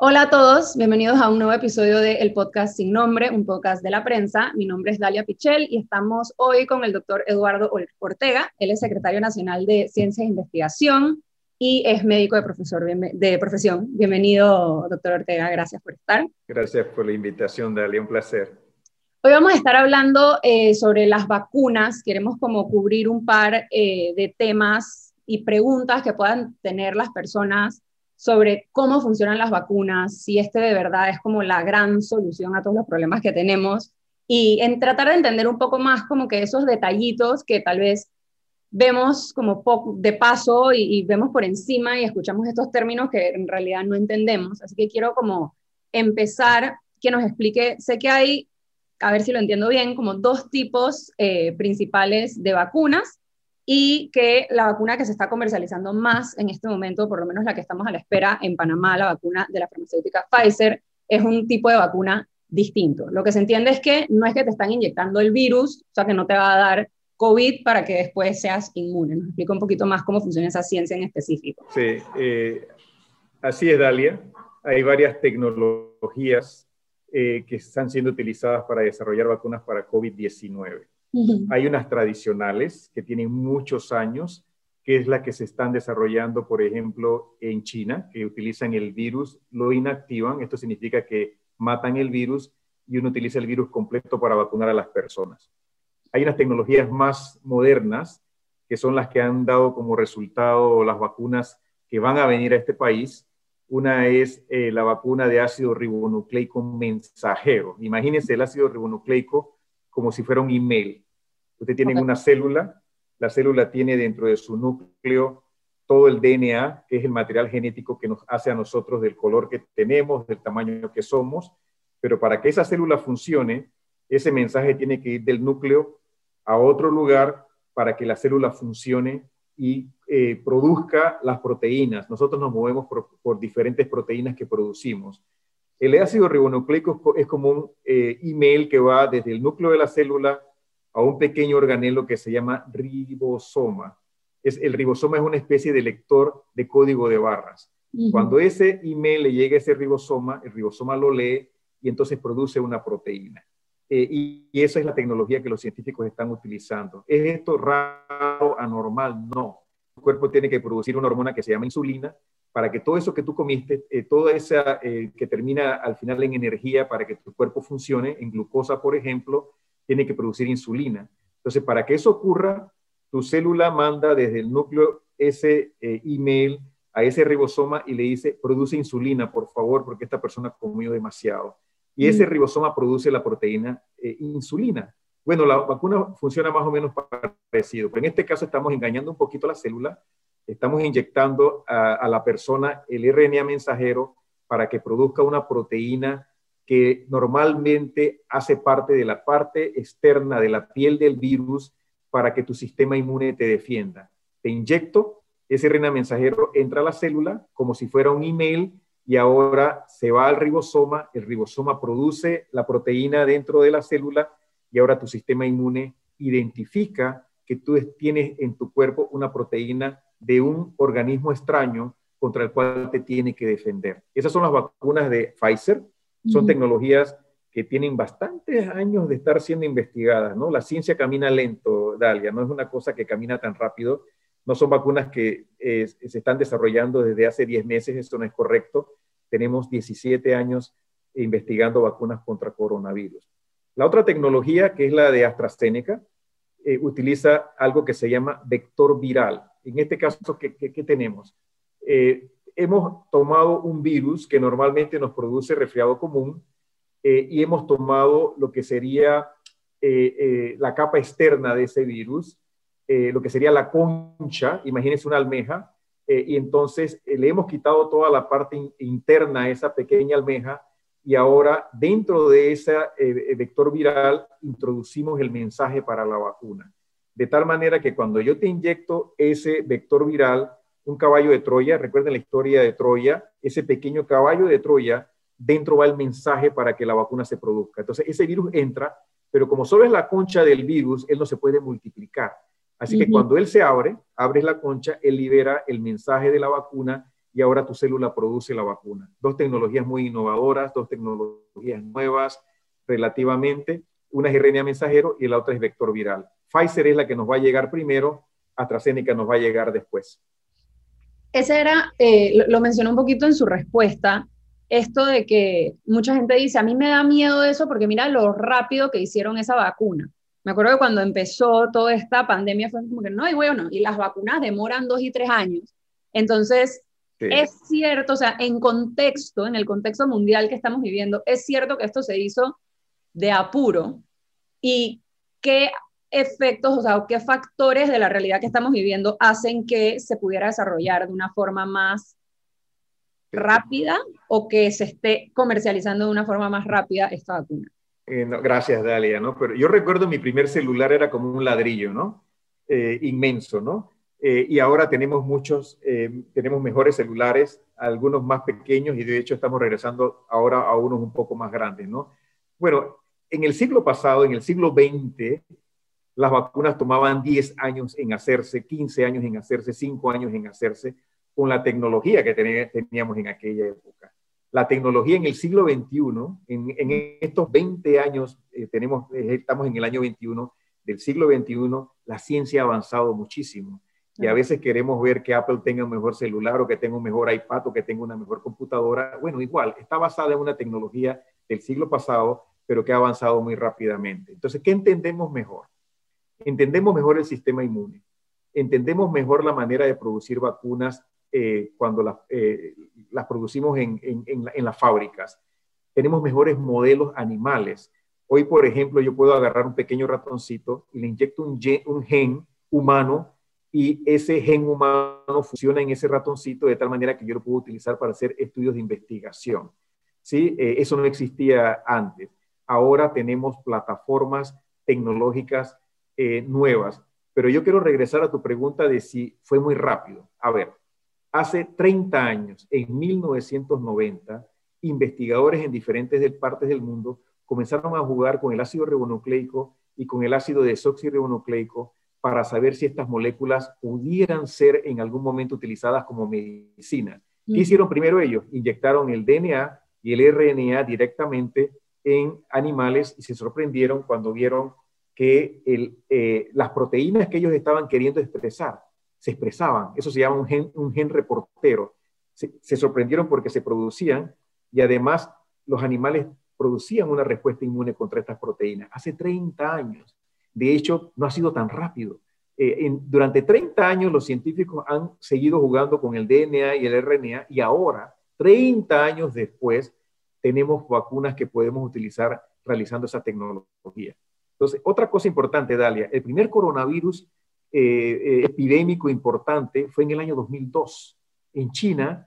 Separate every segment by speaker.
Speaker 1: Hola a todos, bienvenidos a un nuevo episodio de El Podcast Sin Nombre, un podcast de la prensa. Mi nombre es Dalia Pichel y estamos hoy con el doctor Eduardo Ortega. Él es secretario nacional de Ciencia e Investigación y es médico de, profesor, de profesión. Bienvenido, doctor Ortega, gracias por estar.
Speaker 2: Gracias por la invitación, Dalia, un placer.
Speaker 1: Hoy vamos a estar hablando eh, sobre las vacunas. Queremos como cubrir un par eh, de temas y preguntas que puedan tener las personas sobre cómo funcionan las vacunas, si este de verdad es como la gran solución a todos los problemas que tenemos y en tratar de entender un poco más como que esos detallitos que tal vez vemos como de paso y, vemos por encima y escuchamos estos términos que en realidad no entendemos. Así que quiero como empezar que nos explique, sé que hay, a ver si lo entiendo bien, como dos tipos eh, principales de vacunas y que la vacuna que se está comercializando más en este momento, por lo menos la que estamos a la espera en Panamá, la vacuna de la farmacéutica Pfizer, es un tipo de vacuna distinto. Lo que se entiende es que no es que te están inyectando el virus, o sea, que no te va a dar COVID para que después seas inmune. Nos explica un poquito más cómo funciona esa ciencia en específico.
Speaker 2: Sí, eh, así es, Dalia. Hay varias tecnologías eh, que están siendo utilizadas para desarrollar vacunas para COVID-19. Hay unas tradicionales que tienen muchos años, que es la que se están desarrollando, por ejemplo, en China, que utilizan el virus, lo inactivan, esto significa que matan el virus y uno utiliza el virus completo para vacunar a las personas. Hay unas tecnologías más modernas, que son las que han dado como resultado las vacunas que van a venir a este país. Una es eh, la vacuna de ácido ribonucleico mensajero. Imagínense el ácido ribonucleico como si fuera un email. Usted tiene una célula, la célula tiene dentro de su núcleo todo el DNA, que es el material genético que nos hace a nosotros del color que tenemos, del tamaño que somos, pero para que esa célula funcione, ese mensaje tiene que ir del núcleo a otro lugar para que la célula funcione y eh, produzca las proteínas. Nosotros nos movemos por, diferentes proteínas que producimos. El ácido ribonucleico es como un eh, email que va desde el núcleo de la célula a un pequeño organelo que se llama ribosoma. Es, el ribosoma es una especie de lector de código de barras. Cuando ese email le llega a ese ribosoma, el ribosoma lo lee y entonces produce una proteína. Eh, y, y, esa es la tecnología que los científicos están utilizando. ¿Es esto raro, anormal? No. El cuerpo tiene que producir una hormona que se llama insulina para que todo eso que tú comiste, eh, toda esa eh, que termina al final en energía para que tu cuerpo funcione, en glucosa, por ejemplo, tiene que producir insulina. Entonces, para que eso ocurra, tu célula manda desde el núcleo ese eh, email a ese ribosoma y le dice, produce insulina, por favor, porque esta persona comió demasiado. Y ese mm. ribosoma produce la proteína insulina. Bueno, la vacuna funciona más o menos parecido, pero en este caso estamos engañando un poquito a la célula estamos inyectando a, la persona el RNA mensajero para que produzca una proteína que normalmente hace parte de la parte externa de la piel del virus para que tu sistema inmune te defienda. Te inyecto, ese RNA mensajero entra a la célula como si fuera un email y ahora se va al ribosoma, el ribosoma produce la proteína dentro de la célula y ahora tu sistema inmune identifica que tú tienes en tu cuerpo una proteína de un organismo extraño contra el cual te tiene que defender. Esas son las vacunas de Pfizer. Son tecnologías que tienen bastantes años de estar siendo investigadas, ¿no? La ciencia camina lento, Dalia, no es una cosa que camina tan rápido. No son vacunas que eh, se están desarrollando desde hace 10 meses, esto no es correcto. Tenemos 17 años investigando vacunas contra coronavirus. La otra tecnología, que es la de AstraZeneca, eh, utiliza algo que se llama vector viral. En este caso, ¿qué, tenemos? Eh, hemos tomado un virus que normalmente nos produce resfriado común eh, y hemos tomado lo que sería la capa externa de ese virus, lo que sería la concha, imagínense una almeja, y entonces le hemos quitado toda la parte interna a esa pequeña almeja y ahora dentro de ese vector viral introducimos el mensaje para la vacuna de tal manera que cuando yo te inyecto ese vector viral, un caballo de Troya, recuerden la historia de Troya, ese pequeño caballo de Troya, dentro va el mensaje para que la vacuna se produzca. Entonces, ese virus entra, pero como solo es la concha del virus, él no se puede multiplicar. Así que cuando él se abre, abres la concha, él libera el mensaje de la vacuna y ahora tu célula produce la vacuna. Dos tecnologías muy innovadoras, dos tecnologías nuevas relativamente. Una es RNA mensajero y la otra es vector viral. Pfizer es la que nos va a llegar primero, AstraZeneca nos va a llegar después.
Speaker 1: Ese era, eh, lo mencionó un poquito en su respuesta, esto de que mucha gente dice, a mí me da miedo eso porque mira lo rápido que hicieron esa vacuna. Me acuerdo que cuando empezó toda esta pandemia fue como que no, y bueno, y las vacunas demoran dos y tres años. Entonces, es cierto, o sea, en contexto, en el contexto mundial que estamos viviendo, es cierto que esto se hizo de apuro y qué efectos, o sea, qué factores de la realidad que estamos viviendo hacen que se pudiera desarrollar de una forma más rápida o que se esté comercializando de una forma más rápida esta vacuna.
Speaker 2: Eh, gracias, Dalia, ¿no? Pero yo recuerdo mi primer celular era como un ladrillo, ¿no? Eh, inmenso, ¿no? Eh, y ahora tenemos muchos, tenemos mejores celulares, algunos más pequeños y de hecho estamos regresando ahora a unos un poco más grandes, ¿no? Bueno, en el siglo pasado, en el siglo XX, las vacunas tomaban 10 años en hacerse, 15 años en hacerse, 5 años en hacerse con la tecnología que teníamos en aquella época. La tecnología en el siglo XXI, en, estos 20 años, eh, tenemos, eh, estamos en el año 21 del siglo XXI, la ciencia ha avanzado muchísimo. Y a veces queremos ver que Apple tenga un mejor celular o que tenga un mejor iPad o que tenga una mejor computadora. Bueno, igual, está basada en una tecnología del siglo pasado, pero que ha avanzado muy rápidamente. Entonces, ¿qué entendemos mejor? Entendemos mejor el sistema inmune, entendemos mejor la manera de producir vacunas eh, cuando las, eh, las producimos en, en, las fábricas. Tenemos mejores modelos animales. Hoy, por ejemplo, yo puedo agarrar un pequeño ratoncito y le inyecto un gen, un gen humano y ese gen humano funciona en ese ratoncito de tal manera que yo lo puedo utilizar para hacer estudios de investigación. ¿Sí? Eh, eso no existía antes. Ahora tenemos plataformas tecnológicas nuevas. Pero yo quiero regresar a tu pregunta de si fue muy rápido. A ver, Hace 30 años, en 1990, investigadores en diferentes partes del mundo comenzaron a jugar con el ácido ribonucleico y con el ácido desoxirribonucleico para saber si estas moléculas pudieran ser en algún momento utilizadas como medicina. ¿Qué hicieron primero ellos? Inyectaron el DNA y el RNA directamente en animales y se sorprendieron cuando vieron que eh, las proteínas que ellos estaban queriendo expresar se expresaban. Eso se llama un gen, un gen reportero. Se, sorprendieron porque se producían y además los animales producían una respuesta inmune contra estas proteínas. Hace 30 años. De hecho, no ha sido tan rápido. Eh, durante 30 años los científicos han seguido jugando con el DNA y el RNA y ahora, 30 años después, tenemos vacunas que podemos utilizar realizando esa tecnología. Entonces, otra cosa importante, Dalia, el primer coronavirus eh, eh, epidémico importante fue en el año 2002. En China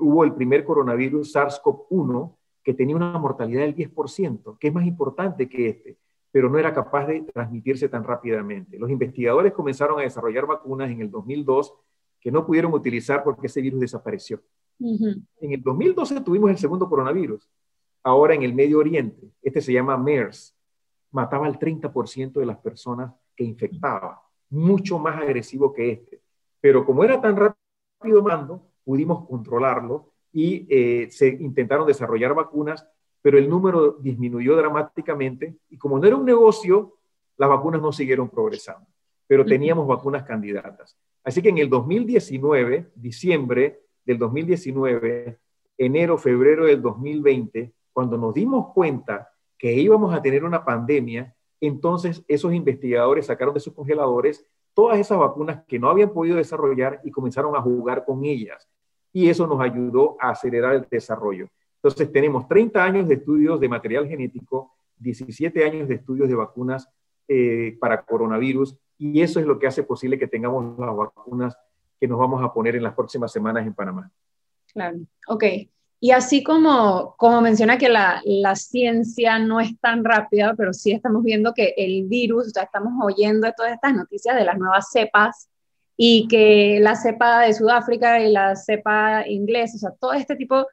Speaker 2: hubo el primer coronavirus SARS-CoV-1 que tenía una mortalidad del 10%, que es más importante que este, pero no era capaz de transmitirse tan rápidamente. Los investigadores comenzaron a desarrollar vacunas en el 2002 que no pudieron utilizar porque ese virus desapareció. En el 2012 tuvimos el segundo coronavirus. Ahora en el Medio Oriente, este se llama MERS, mataba al 30% de las personas que infectaba mucho más agresivo que este. Pero como era tan rápido mando, pudimos controlarlo y eh, se intentaron desarrollar vacunas, pero el número disminuyó dramáticamente y como no era un negocio, las vacunas no siguieron progresando, pero teníamos vacunas candidatas. Así que en el 2019, diciembre del 2019, enero, febrero del 2020, cuando nos dimos cuenta que íbamos a tener una pandemia, entonces esos investigadores sacaron de sus congeladores todas esas vacunas que no habían podido desarrollar y comenzaron a jugar con ellas. Y eso nos ayudó a acelerar el desarrollo. Entonces tenemos 30 años de estudios de material genético, 17 años de estudios de vacunas eh, para coronavirus y eso es lo que hace posible que tengamos las vacunas que nos vamos a poner en las próximas semanas en Panamá.
Speaker 1: Claro, ok. Y así como, como menciona que la, la, ciencia no es tan rápida, pero sí estamos viendo que el virus, ya estamos oyendo todas estas noticias de las nuevas cepas y que la cepa de Sudáfrica y la cepa inglesa, o sea, todo este tipo,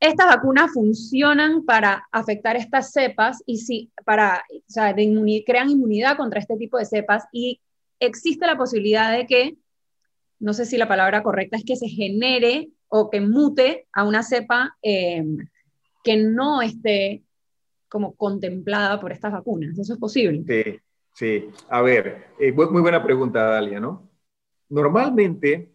Speaker 1: estas vacunas funcionan para afectar estas cepas y sí, para, o crean inmunidad contra este tipo de cepas y existe la posibilidad de que, no sé si la palabra correcta es que se genere o que mute a una cepa eh, que no esté como contemplada por estas vacunas. ¿Eso es posible?
Speaker 2: Sí, sí. A ver, eh, muy buena pregunta, Dalia, ¿no? Normalmente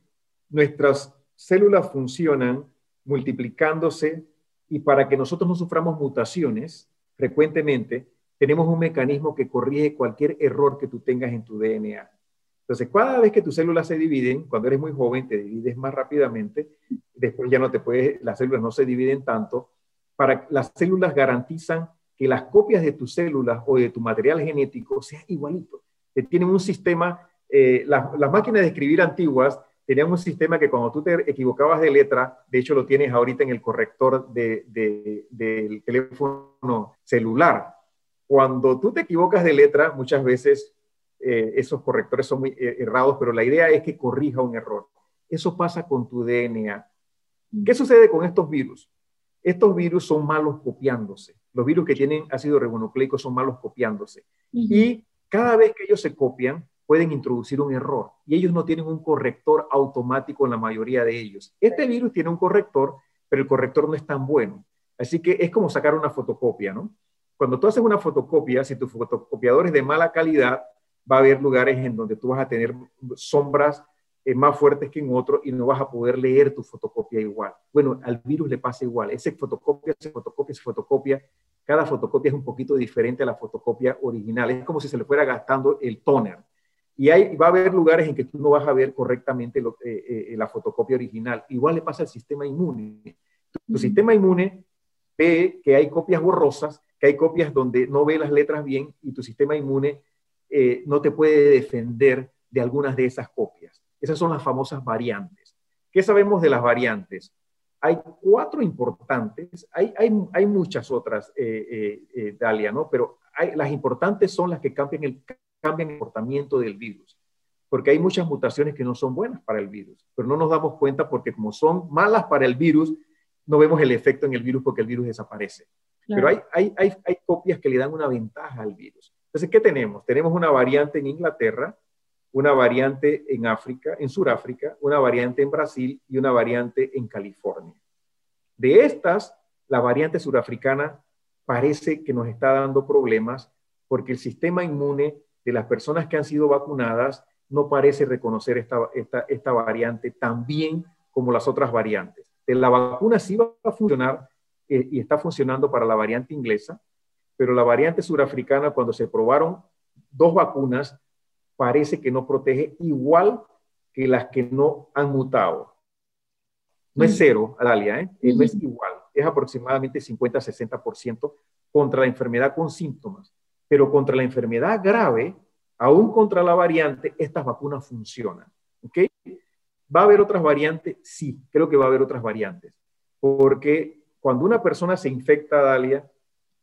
Speaker 2: nuestras células funcionan multiplicándose y para que nosotros no suframos mutaciones frecuentemente, tenemos un mecanismo que corrige cualquier error que tú tengas en tu DNA. Entonces, cada vez que tus células se dividen, cuando eres muy joven, te divides más rápidamente, después ya no te puedes, las células no se dividen tanto, para las células garantizan que las copias de tus células o de tu material genético sean igualitos. Tienen un sistema, eh, las, máquinas de escribir antiguas tenían un sistema que cuando tú te equivocabas de letra, de hecho lo tienes ahorita en el corrector de, del teléfono celular. Cuando tú te equivocas de letra, muchas veces eh, esos correctores son muy eh, errados, pero la idea es que corrija un error. Eso pasa con tu DNA. ¿Qué sucede con estos virus? Estos virus son malos copiándose. Los virus que tienen ácido ribonucleico son malos copiándose. Y cada vez que ellos se copian, pueden introducir un error y ellos no tienen un corrector automático en la mayoría de ellos. Este virus tiene un corrector, pero el corrector no es tan bueno. Así que es como sacar una fotocopia, ¿no? Cuando tú haces una fotocopia, si tu fotocopiador es de mala calidad, va a haber lugares en donde tú vas a tener sombras eh, más fuertes que en otro y no vas a poder leer tu fotocopia igual. Bueno, al virus le pasa igual. Ese fotocopia, se fotocopia, se fotocopia. Cada fotocopia es un poquito diferente a la fotocopia original. Es como si se le fuera gastando el toner. Y hay, va a haber lugares en que tú no vas a ver correctamente lo, eh, eh, la fotocopia original. Igual le pasa al sistema inmune. Tu, sistema inmune ve que hay copias borrosas, que hay copias donde no ve las letras bien y tu sistema inmune eh, no te puede defender de algunas de esas copias. Esas son las famosas variantes. ¿Qué sabemos de las variantes? Hay cuatro importantes, hay, hay, hay muchas otras, Dalia, ¿no? Pero hay, las importantes son las que cambian el cambia el comportamiento del virus. Porque hay muchas mutaciones que no son buenas para el virus, pero no nos damos cuenta porque como son malas para el virus, no vemos el efecto en el virus porque el virus desaparece. Pero hay, hay, hay, hay copias que le dan una ventaja al virus. Entonces, ¿qué tenemos? Tenemos una variante en Inglaterra, una variante en África, en Sudáfrica, una variante en Brasil y una variante en California. De estas, la variante surafricana parece que nos está dando problemas porque el sistema inmune de las personas que han sido vacunadas no parece reconocer esta, esta, variante tan bien como las otras variantes. La vacuna sí va a funcionar eh, y está funcionando para la variante inglesa, pero la variante surafricana, cuando se probaron dos vacunas, parece que no protege igual que las que no han mutado. No es mm. cero, Adalia, ¿eh? eh no es igual, es aproximadamente 50-60% contra la enfermedad con síntomas pero contra la enfermedad grave, aún contra la variante, estas vacunas funcionan. ¿Ok? ¿Va a haber otras variantes? Sí, creo que va a haber otras variantes. Porque cuando una persona se infecta, Dalia,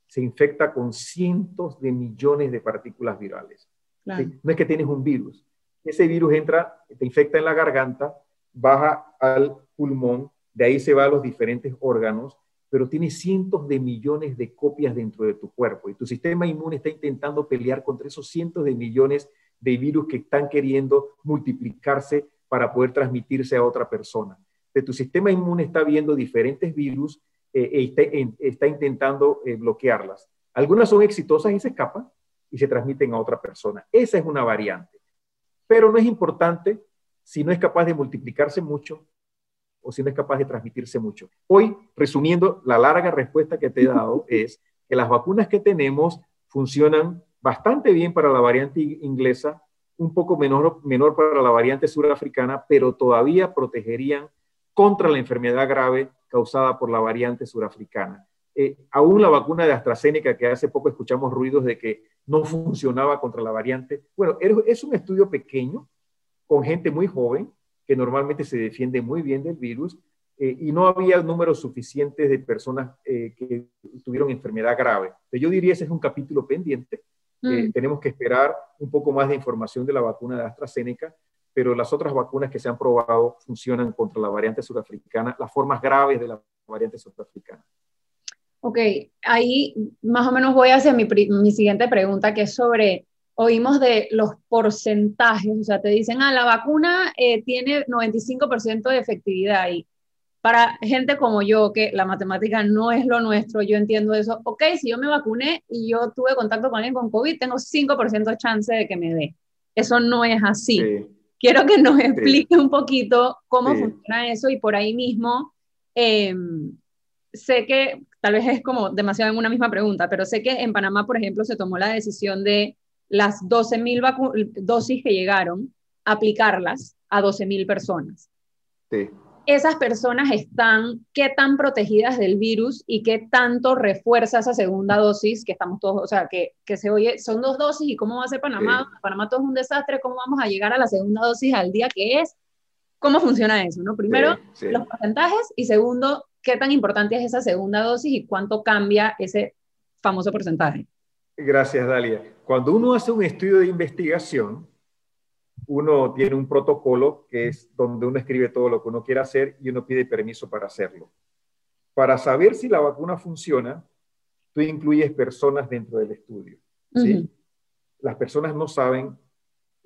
Speaker 2: se infecta con cientos de millones de partículas virales. No es que tienes un virus. Ese virus entra, te infecta en la garganta, baja al pulmón, de ahí se va a los diferentes órganos pero tiene cientos de millones de copias dentro de tu cuerpo y tu sistema inmune está intentando pelear contra esos cientos de millones de virus que están queriendo multiplicarse para poder transmitirse a otra persona. De tu sistema inmune está viendo diferentes virus eh, e está, intentando eh, bloquearlas. Algunas son exitosas y se escapan y se transmiten a otra persona. Esa es una variante. Pero no es importante si no es capaz de multiplicarse mucho o si no es capaz de transmitirse mucho. Hoy, resumiendo, la larga respuesta que te he dado es que las vacunas que tenemos funcionan bastante bien para la variante inglesa, un poco menor, menor para la variante surafricana, pero todavía protegerían contra la enfermedad grave causada por la variante surafricana. Eh, aún la vacuna de AstraZeneca, que hace poco escuchamos ruidos de que no funcionaba contra la variante, bueno, es un estudio pequeño con gente muy joven, que normalmente se defiende muy bien del virus, eh, y no había números suficientes de personas eh, que tuvieron enfermedad grave. yo diría ese es un capítulo pendiente. Eh, mm. tenemos que esperar un poco más de información de la vacuna de AstraZeneca, pero las otras vacunas que se han probado funcionan contra la variante surafricana, las formas graves de la variante surafricana.
Speaker 1: Ok, ahí más o menos voy hacia mi, mi siguiente pregunta, que es sobre oímos de los porcentajes, o sea, te dicen, ah, la vacuna eh, tiene 95% de efectividad y para gente como yo, que la matemática no es lo nuestro, yo entiendo eso. Ok, si yo me vacuné y yo tuve contacto con alguien con COVID, tengo 5% de chance de que me dé. Eso no es así. Quiero que nos explique un poquito cómo funciona eso y por ahí mismo, em, sé que tal vez es como demasiado en una misma pregunta, pero sé que en Panamá, por ejemplo, se tomó la decisión de las 12.000 dosis que llegaron, aplicarlas a 12.000 personas.
Speaker 2: Sí
Speaker 1: esas personas están, qué tan protegidas del virus y qué tanto refuerza esa segunda dosis que estamos todos, o sea, que, que se oye, son dos dosis y cómo va a ser Panamá, Panamá todo es un desastre, cómo vamos a llegar a la segunda dosis al día que es, cómo funciona eso, ¿no? Primero, los porcentajes y segundo, qué tan importante es esa segunda dosis y cuánto cambia ese famoso porcentaje.
Speaker 2: Gracias, Dalia. Cuando uno hace un estudio de investigación, uno tiene un protocolo que es donde uno escribe todo lo que uno quiere hacer y uno pide permiso para hacerlo. Para saber si la vacuna funciona, tú incluyes personas dentro del estudio. ¿sí? Las personas no saben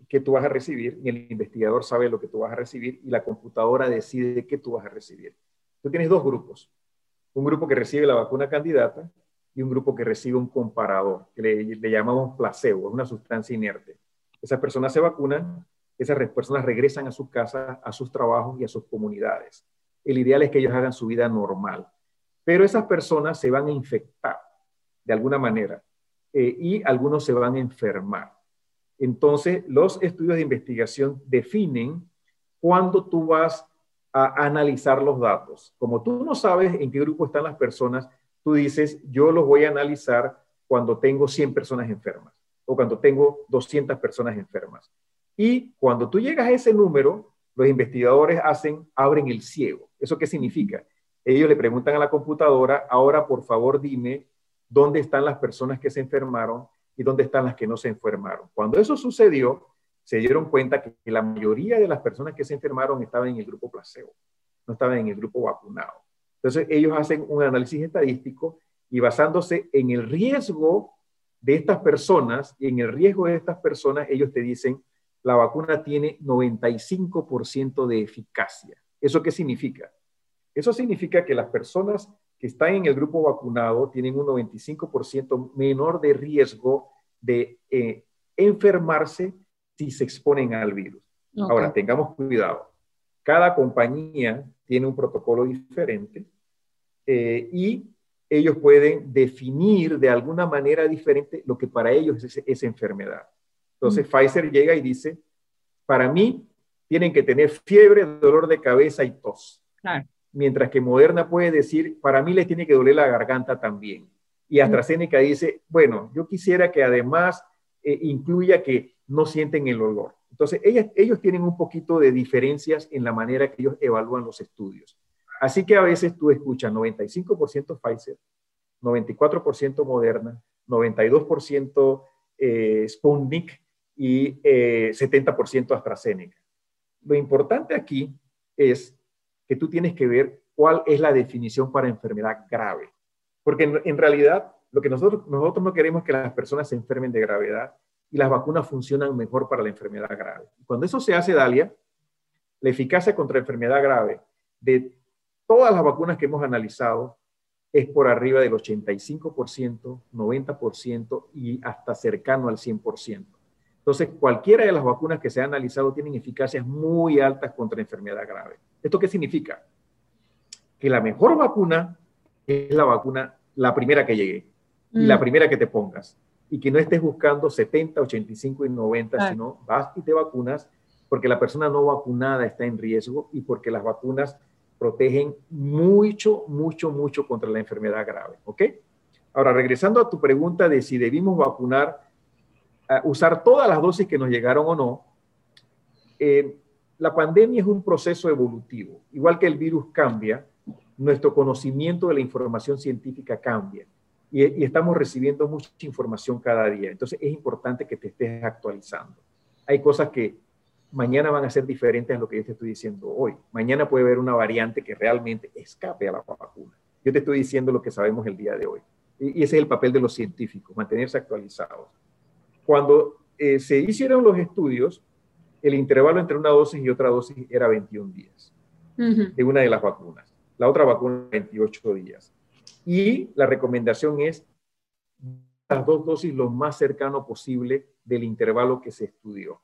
Speaker 2: qué tú vas a recibir, ni el investigador sabe lo que tú vas a recibir y la computadora decide qué tú vas a recibir. Tú tienes dos grupos. Un grupo que recibe la vacuna candidata y un grupo que recibe un comparador, que le, le llamamos placebo, es una sustancia inerte. Esas personas se vacunan esas personas regresan a sus casas, a sus trabajos y a sus comunidades. El ideal es que ellos hagan su vida normal, pero esas personas se van a infectar de alguna manera eh, y algunos se van a enfermar. Entonces, los estudios de investigación definen cuándo tú vas a analizar los datos. Como tú no sabes en qué grupo están las personas, tú dices, yo los voy a analizar cuando tengo 100 personas enfermas o cuando tengo 200 personas enfermas. Y cuando tú llegas a ese número, los investigadores hacen, abren el ciego. ¿Eso qué significa? Ellos le preguntan a la computadora, ahora por favor dime dónde están las personas que se enfermaron y dónde están las que no se enfermaron. Cuando eso sucedió, se dieron cuenta que la mayoría de las personas que se enfermaron estaban en el grupo placebo, no estaban en el grupo vacunado. Entonces ellos hacen un análisis estadístico y basándose en el riesgo de estas personas y en el riesgo de estas personas, ellos te dicen, la vacuna tiene 95% de eficacia. ¿Eso qué significa? Eso significa que las personas que están en el grupo vacunado tienen un 95% menor de riesgo de eh, enfermarse si se exponen al virus. Ahora, tengamos cuidado. Cada compañía tiene un protocolo diferente eh, y ellos pueden definir de alguna manera diferente lo que para ellos es esa enfermedad. Entonces Pfizer llega y dice, para mí tienen que tener fiebre, dolor de cabeza y tos. Mientras que Moderna puede decir, para mí les tiene que doler la garganta también. Y AstraZeneca dice, bueno, yo quisiera que además eh, incluya que no sienten el olor. Entonces, ellos tienen un poquito de diferencias en la manera que ellos evalúan los estudios. Así que a veces tú escuchas 95% Pfizer, 94% Moderna, 92% eh, Sputnik y 70% eh, AstraZeneca. Lo importante aquí es que tú tienes que ver cuál es la definición para enfermedad grave. Porque en, realidad lo que nosotros, nosotros no queremos que las personas se enfermen de gravedad y las vacunas funcionan mejor para la enfermedad grave. Cuando eso se hace, Dalia, la eficacia contra enfermedad grave de todas las vacunas que hemos analizado es por arriba del 85%, 90% y hasta cercano al 100%. Entonces, cualquiera de las vacunas que se han analizado tienen eficacias muy altas contra enfermedad grave. ¿Esto qué significa? Que la mejor vacuna es la vacuna, la primera que llegue y la mm. primera que te pongas. Y que no estés buscando 70, 85 y 90, sino vas y te vacunas porque la persona no vacunada está en riesgo y porque las vacunas protegen mucho, mucho, mucho contra la enfermedad grave. ¿Ok? Ahora, regresando a tu pregunta de si debimos vacunar usar todas las dosis que nos llegaron o no, eh, la pandemia es un proceso evolutivo. Igual que el virus cambia, nuestro conocimiento de la información científica cambia y, y, estamos recibiendo mucha información cada día. Entonces es importante que te estés actualizando. Hay cosas que mañana van a ser diferentes a lo que yo te estoy diciendo hoy. Mañana puede haber una variante que realmente escape a la vacuna. Yo te estoy diciendo lo que sabemos el día de hoy. Y, y ese es el papel de los científicos, mantenerse actualizados. Cuando eh, se hicieron los estudios, el intervalo entre una dosis y otra dosis era 21 días de una de las vacunas. la otra vacuna 28 días. Y la recomendación es las dos dosis lo más cercano posible del intervalo que se estudió.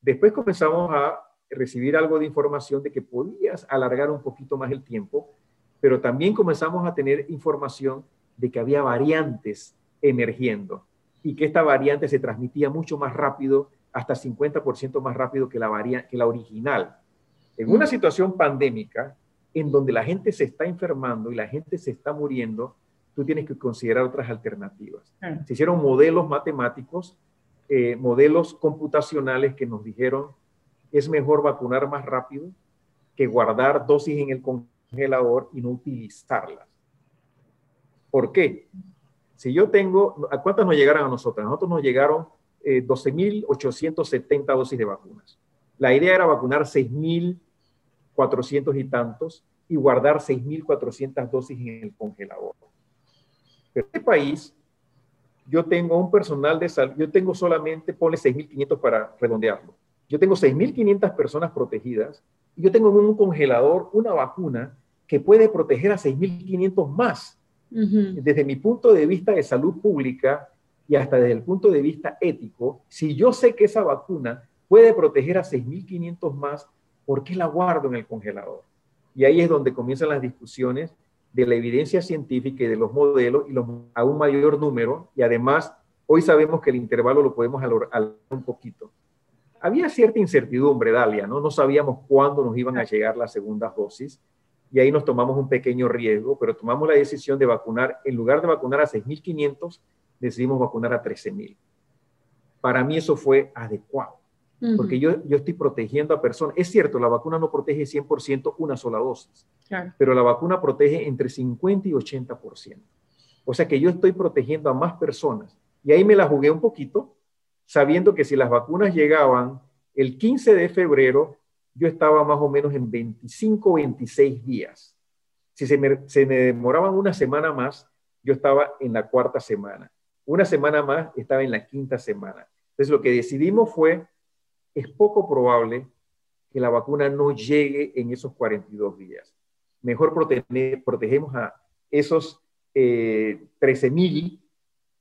Speaker 2: Después comenzamos a recibir algo de información de que podías alargar un poquito más el tiempo, pero también comenzamos a tener información de que había variantes emergiendo y que esta variante se transmitía mucho más rápido, hasta 50% más rápido que la, que la original. En una situación pandémica, en donde la gente se está enfermando y la gente se está muriendo, tú tienes que considerar otras alternativas. Se hicieron modelos matemáticos, eh, modelos computacionales que nos dijeron es mejor vacunar más rápido que guardar dosis en el congelador y no utilizarlas. ¿Por qué? Si yo tengo, ¿a cuántas nos llegaron a nosotros? A nosotros nos llegaron eh, 12.870 dosis de vacunas. La idea era vacunar 6.400 y tantos y guardar 6.400 dosis en el congelador. Pero en este país, yo tengo un personal de salud, yo tengo solamente, pone 6.500 para redondearlo. Yo tengo 6.500 personas protegidas y yo tengo en un congelador una vacuna que puede proteger a 6.500 más. Desde mi punto de vista de salud pública y hasta desde el punto de vista ético, si yo sé que esa vacuna puede proteger a 6.500 más, ¿por qué la guardo en el congelador? Y ahí es donde comienzan las discusiones de la evidencia científica y de los modelos y los, a un mayor número. Y además, hoy sabemos que el intervalo lo podemos alargar un poquito. Había cierta incertidumbre, Dalia, ¿no? No sabíamos cuándo nos iban a llegar las segundas dosis y ahí nos tomamos un pequeño riesgo, pero tomamos la decisión de vacunar, en lugar de vacunar a 6.500, decidimos vacunar a 13.000. Para mí eso fue adecuado, porque yo, yo estoy protegiendo a personas. Es cierto, la vacuna no protege 100% una sola dosis, pero la vacuna protege entre 50 y 80%. O sea que yo estoy protegiendo a más personas. Y ahí me la jugué un poquito, sabiendo que si las vacunas llegaban el 15 de febrero, yo estaba más o menos en 25 o 26 días. Si se me, se me demoraban una semana más, yo estaba en la cuarta semana. Una semana más, estaba en la quinta semana. Entonces, lo que decidimos fue, es poco probable que la vacuna no llegue en esos 42 días. Mejor protegemos a esos eh, 13 mil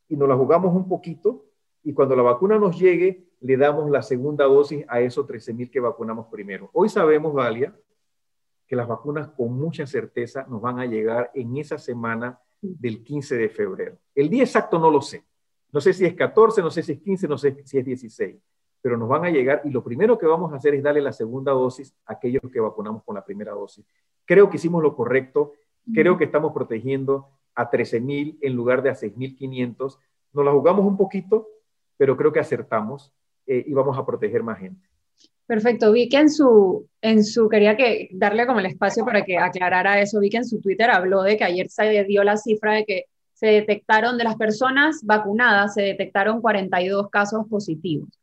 Speaker 2: y nos la jugamos un poquito y cuando la vacuna nos llegue, le damos la segunda dosis a esos 13 mil que vacunamos primero. Hoy sabemos, Dalia, que las vacunas con mucha certeza nos van a llegar en esa semana del 15 de febrero. El día exacto no lo sé. No sé si es 14, no sé si es 15, no sé si es 16, pero nos van a llegar y lo primero que vamos a hacer es darle la segunda dosis a aquellos que vacunamos con la primera dosis. Creo que hicimos lo correcto, creo que estamos protegiendo a 13 mil en lugar de a 6.500. Nos la jugamos un poquito, pero creo que acertamos eh, y vamos a proteger más gente.
Speaker 1: Perfecto, vi que en su, en su, quería que darle como el espacio para que aclarara eso, vi que en su Twitter habló de que ayer se dio la cifra de que se detectaron, de las personas vacunadas, se detectaron 42 casos positivos.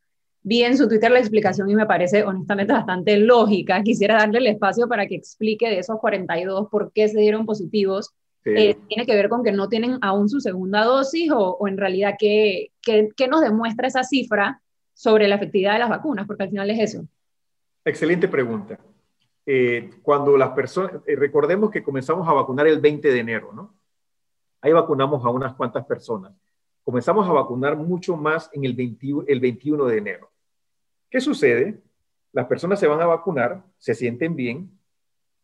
Speaker 1: Vi en su Twitter la explicación y me parece honestamente bastante lógica. Quisiera darle el espacio para que explique de esos 42 por qué se dieron positivos. Eh, ¿Tiene que ver con que no tienen aún su segunda dosis o, o en realidad qué, qué, qué nos demuestra esa cifra sobre la efectividad de las vacunas? Porque al final es eso.
Speaker 2: Excelente pregunta. Eh, cuando las personas, eh, recordemos que comenzamos a vacunar el 20 de enero, ¿no? Ahí vacunamos a unas cuantas personas. Comenzamos a vacunar mucho más en el, 21, el 21 de enero. ¿Qué sucede? Las personas se van a vacunar, se sienten bien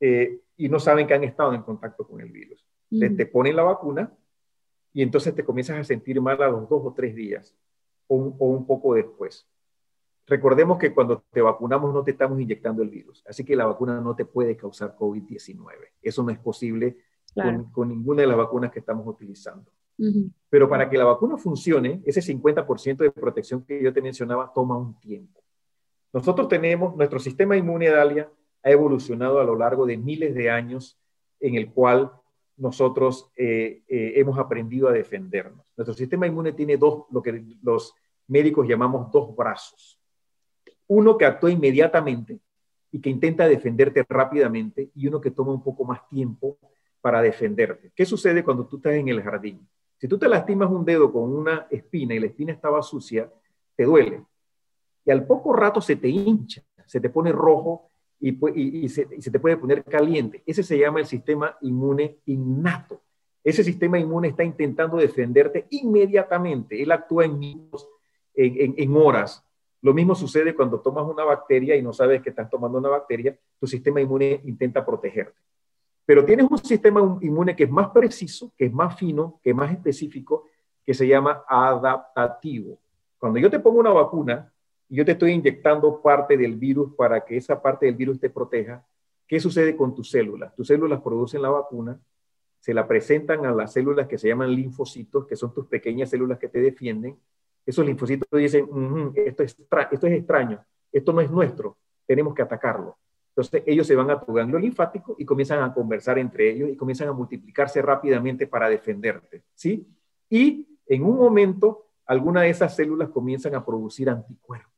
Speaker 2: eh, y no saben que han estado en contacto con el virus. te, ponen la vacuna y entonces te comienzas a sentir mal a los dos o tres días o un poco después. Recordemos que cuando te vacunamos no te estamos inyectando el virus, así que la vacuna no te puede causar COVID-19. Eso no es posible con, ninguna de las vacunas que estamos utilizando. Pero para que la vacuna funcione, ese 50% de protección que yo te mencionaba toma un tiempo. Nosotros tenemos, nuestro sistema inmune, Dalia, ha evolucionado a lo largo de miles de años en el cual nosotros eh, eh, hemos aprendido a defendernos. Nuestro sistema inmune tiene dos, lo que los médicos llamamos dos brazos. Uno que actúa inmediatamente y que intenta defenderte rápidamente y uno que toma un poco más tiempo para defenderte. ¿Qué sucede cuando tú estás en el jardín? Si tú te lastimas un dedo con una espina y la espina estaba sucia, te duele. Y al poco rato se te hincha, se te pone rojo y, se, te puede poner caliente. Ese se llama el sistema inmune innato. Ese sistema inmune está intentando defenderte inmediatamente. Él actúa en, en, en horas. Lo mismo sucede cuando tomas una bacteria y no sabes que estás tomando una bacteria, tu sistema inmune intenta protegerte. Pero tienes un sistema inmune que es más preciso, que es más fino, que es más específico, que se llama adaptativo. Cuando yo te pongo una vacuna yo te estoy inyectando parte del virus para que esa parte del virus te proteja, ¿qué sucede con tus células? Tus células producen la vacuna, se la presentan a las células que se llaman linfocitos, que son tus pequeñas células que te defienden, esos linfocitos dicen, esto, es esto es extraño, esto no es nuestro, tenemos que atacarlo. Entonces ellos se van a tu ganglio linfático y comienzan a conversar entre ellos y comienzan a multiplicarse rápidamente para defenderte, ¿sí? Y en un momento, alguna de esas células comienzan a producir anticuerpos,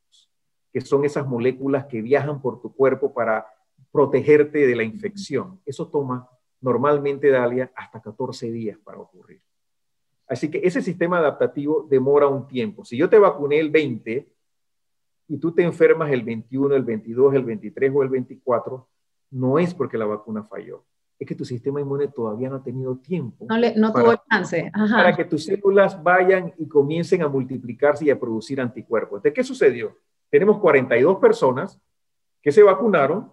Speaker 2: que son esas moléculas que viajan por tu cuerpo para protegerte de la infección. Eso toma normalmente, Dalia, hasta 14 días para ocurrir. Así que ese sistema adaptativo demora un tiempo. Si yo te vacuné el 20 y tú te enfermas el 21, el 22, el 23 o el 24, no es porque la vacuna falló. Es que tu sistema inmune todavía no ha tenido tiempo.
Speaker 1: No, no tuvo chance.
Speaker 2: Para que tus células vayan y comiencen a multiplicarse y a producir anticuerpos. ¿De qué sucedió? Tenemos 42 personas que se vacunaron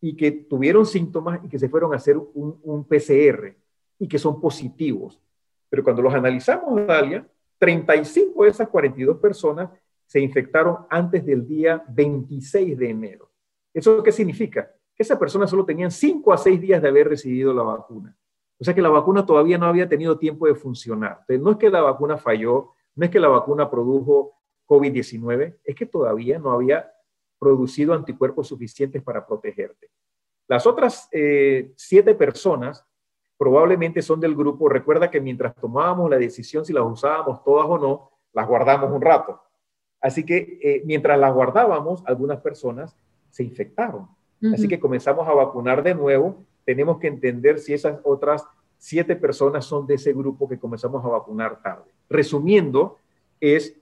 Speaker 2: y que tuvieron síntomas y que se fueron a hacer un, un PCR y que son positivos. Pero cuando los analizamos, Dalia, 35 de esas 42 personas se infectaron antes del día 26 de enero. ¿Eso qué significa? Que esas personas solo tenían 5 a 6 días de haber recibido la vacuna. O sea que la vacuna todavía no había tenido tiempo de funcionar. Entonces, no es que la vacuna falló, no es que la vacuna produjo COVID-19, es que todavía no había producido anticuerpos suficientes para protegerte. Las otras eh, siete personas probablemente son del grupo, recuerda que mientras tomábamos la decisión si las usábamos todas o no, las guardamos un rato. Así que eh, mientras las guardábamos, algunas personas se infectaron. Así que comenzamos a vacunar de nuevo. Tenemos que entender si esas otras siete personas son de ese grupo que comenzamos a vacunar tarde. Resumiendo, es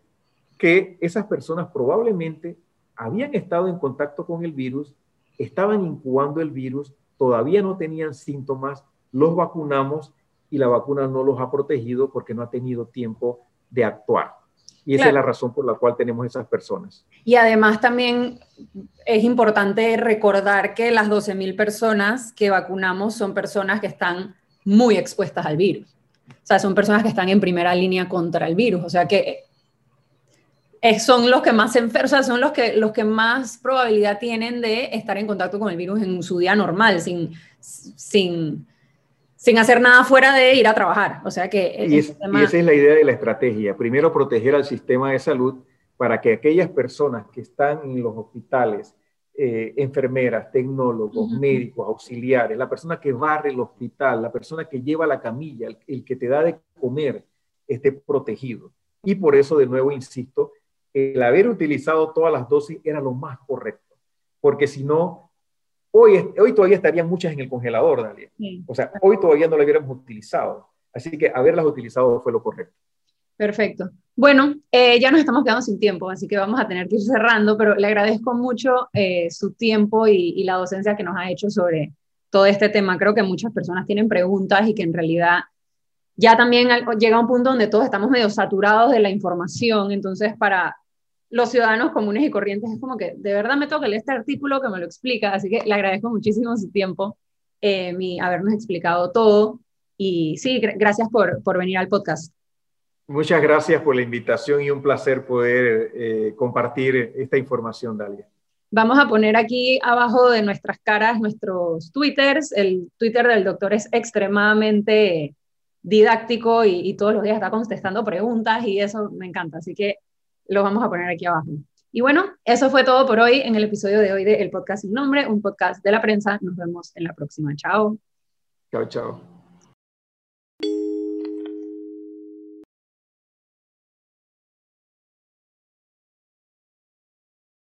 Speaker 2: que esas personas probablemente habían estado en contacto con el virus, estaban incubando el virus, todavía no tenían síntomas, los vacunamos y la vacuna no los ha protegido porque no ha tenido tiempo de actuar. Y esa es la razón por la cual tenemos esas personas.
Speaker 1: Y además también es importante recordar que las 12.000 personas que vacunamos son personas que están muy expuestas al virus. O sea, son personas que están en primera línea contra el virus. O sea, que son los que más se enferman, o sea, son los que, los que más probabilidad tienen de estar en contacto con el virus en su día normal, sin, sin, sin hacer nada fuera de ir a trabajar. O sea que...
Speaker 2: Y, esa es la idea de la estrategia. Primero, proteger al sistema de salud para que aquellas personas que están en los hospitales, eh, enfermeras, tecnólogos, médicos, auxiliares, la persona que barre el hospital, la persona que lleva la camilla, el, que te da de comer, esté protegido. Y por eso, de nuevo, insisto, el haber utilizado todas las dosis era lo más correcto, porque si no, Hoy, hoy todavía estarían muchas en el congelador, Dalia. O sea, hoy todavía no la hubiéramos utilizado. Así que haberlas utilizado fue lo correcto.
Speaker 1: Perfecto. Bueno, eh, ya nos estamos quedando sin tiempo, así que vamos a tener que ir cerrando, pero le agradezco mucho eh, su tiempo y, y, la docencia que nos ha hecho sobre todo este tema. Creo que muchas personas tienen preguntas y que en realidad ya también llega un punto donde todos estamos medio saturados de la información, entonces para los ciudadanos comunes y corrientes es como que de verdad me toca leer este artículo que me lo explica, así que le agradezco muchísimo su tiempo, eh, mi, habernos explicado todo y sí, gracias por, por venir al podcast.
Speaker 2: Muchas gracias por la invitación y un placer poder eh, compartir esta información, Dalia.
Speaker 1: Vamos a poner aquí abajo de nuestras caras nuestros twitters. El Twitter del doctor es extremadamente didáctico y, todos los días está contestando preguntas y eso me encanta. Así que lo vamos a poner aquí abajo. Y bueno, eso fue todo por hoy en el episodio de hoy de El Podcast Sin Nombre, un podcast de la prensa. Nos vemos en la próxima. Chao.
Speaker 2: Chao, chao.